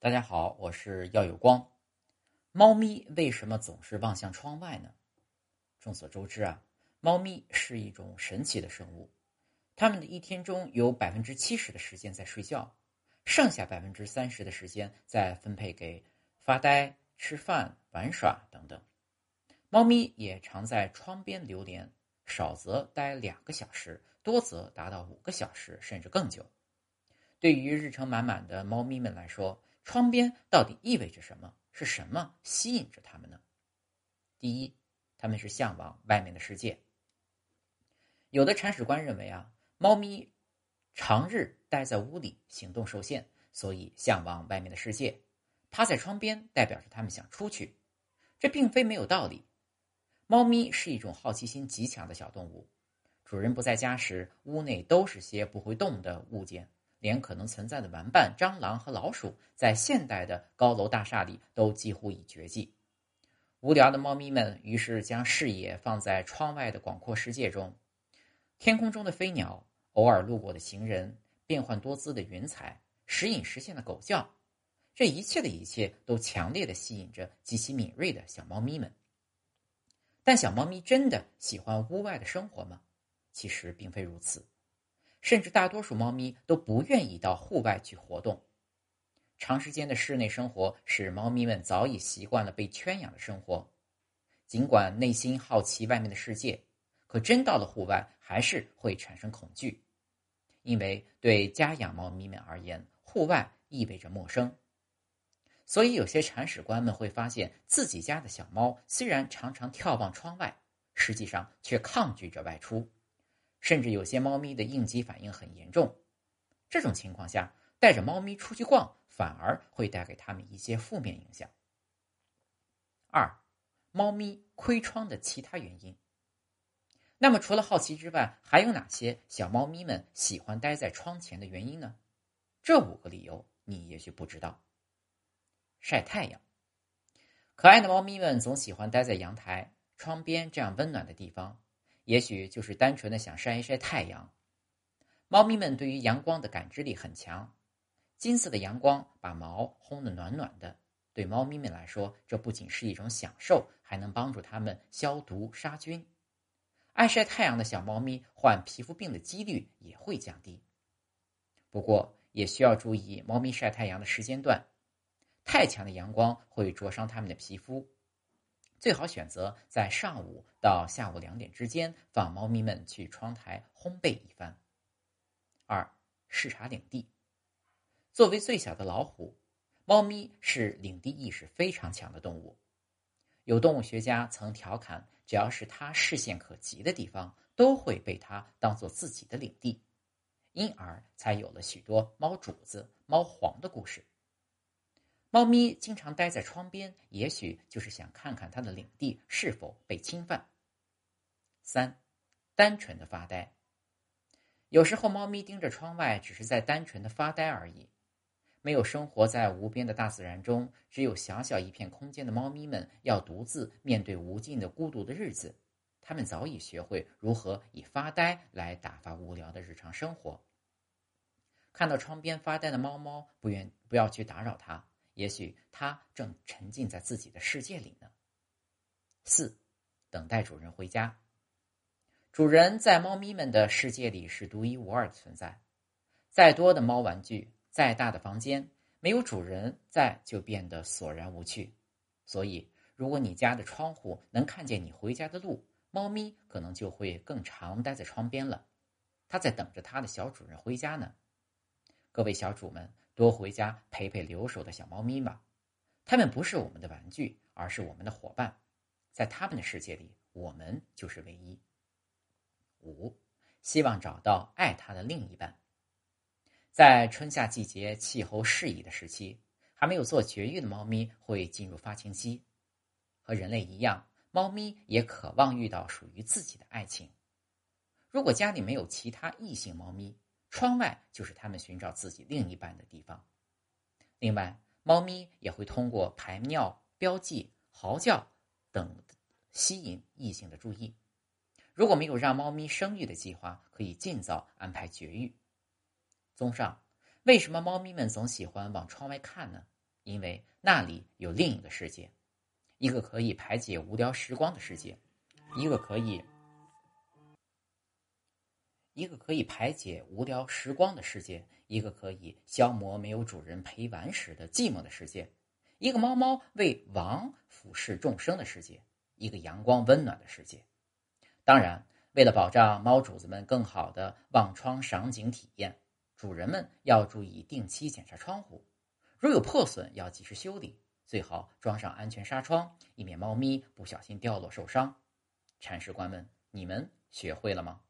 大家好，我是耀有光。猫咪为什么总是望向窗外呢？众所周知啊，猫咪是一种神奇的生物，它们的一天中有百分之七十的时间在睡觉，剩下百分之三十的时间在分配给发呆、吃饭、玩耍等等。猫咪也常在窗边流连，少则待两个小时，多则达到五个小时甚至更久。对于日程满满的猫咪们来说，窗边到底意味着什么？是什么吸引着他们呢？第一，他们是向往外面的世界。有的铲屎官认为啊，猫咪长日待在屋里，行动受限，所以向往外面的世界。趴在窗边代表着他们想出去，这并非没有道理。猫咪是一种好奇心极强的小动物，主人不在家时，屋内都是些不会动的物件。连可能存在的玩伴蟑螂和老鼠，在现代的高楼大厦里都几乎已绝迹。无聊的猫咪们于是将视野放在窗外的广阔世界中，天空中的飞鸟，偶尔路过的行人，变幻多姿的云彩，时隐时现的狗叫，这一切的一切都强烈的吸引着极其敏锐的小猫咪们。但小猫咪真的喜欢屋外的生活吗？其实并非如此。甚至大多数猫咪都不愿意到户外去活动。长时间的室内生活使猫咪们早已习惯了被圈养的生活，尽管内心好奇外面的世界，可真到了户外还是会产生恐惧，因为对家养猫咪们而言，户外意味着陌生。所以，有些铲屎官们会发现自己家的小猫虽然常常眺望窗外，实际上却抗拒着外出。甚至有些猫咪的应激反应很严重，这种情况下，带着猫咪出去逛反而会带给他们一些负面影响。二，猫咪窥窗的其他原因。那么，除了好奇之外，还有哪些小猫咪们喜欢待在窗前的原因呢？这五个理由你也许不知道。晒太阳，可爱的猫咪们总喜欢待在阳台、窗边这样温暖的地方。也许就是单纯的想晒一晒太阳。猫咪们对于阳光的感知力很强，金色的阳光把毛烘得暖暖的。对猫咪们来说，这不仅是一种享受，还能帮助它们消毒杀菌。爱晒太阳的小猫咪患皮肤病的几率也会降低。不过，也需要注意猫咪晒太阳的时间段，太强的阳光会灼伤它们的皮肤。最好选择在上午到下午两点之间，放猫咪们去窗台烘焙一番。二、视察领地。作为最小的老虎，猫咪是领地意识非常强的动物。有动物学家曾调侃，只要是它视线可及的地方，都会被它当做自己的领地，因而才有了许多猫主子、猫皇的故事。猫咪经常待在窗边，也许就是想看看它的领地是否被侵犯。三，单纯的发呆。有时候，猫咪盯着窗外，只是在单纯的发呆而已。没有生活在无边的大自然中，只有小小一片空间的猫咪们，要独自面对无尽的孤独的日子。它们早已学会如何以发呆来打发无聊的日常生活。看到窗边发呆的猫猫，不愿不要去打扰它。也许它正沉浸在自己的世界里呢。四，等待主人回家。主人在猫咪们的世界里是独一无二的存在。再多的猫玩具，再大的房间，没有主人在就变得索然无趣。所以，如果你家的窗户能看见你回家的路，猫咪可能就会更常待在窗边了。它在等着它的小主人回家呢。各位小主们。多回家陪陪留守的小猫咪吧，它们不是我们的玩具，而是我们的伙伴。在他们的世界里，我们就是唯一。五，希望找到爱它的另一半。在春夏季节气候适宜的时期，还没有做绝育的猫咪会进入发情期。和人类一样，猫咪也渴望遇到属于自己的爱情。如果家里没有其他异性猫咪，窗外就是他们寻找自己另一半的地方。另外，猫咪也会通过排尿、标记、嚎叫等吸引异性的注意。如果没有让猫咪生育的计划，可以尽早安排绝育。综上，为什么猫咪们总喜欢往窗外看呢？因为那里有另一个世界，一个可以排解无聊时光的世界，一个可以一个可以排解无聊时光的世界，一个可以消磨没有主人陪玩时的寂寞的世界，一个猫猫为王俯视众生的世界，一个阳光温暖的世界。当然，为了保障猫主子们更好的望窗赏景体验，主人们要注意定期检查窗户。如有破损，要及时修理，最好装上安全纱窗，以免猫咪不小心掉落受伤。铲屎官们，你们学会了吗？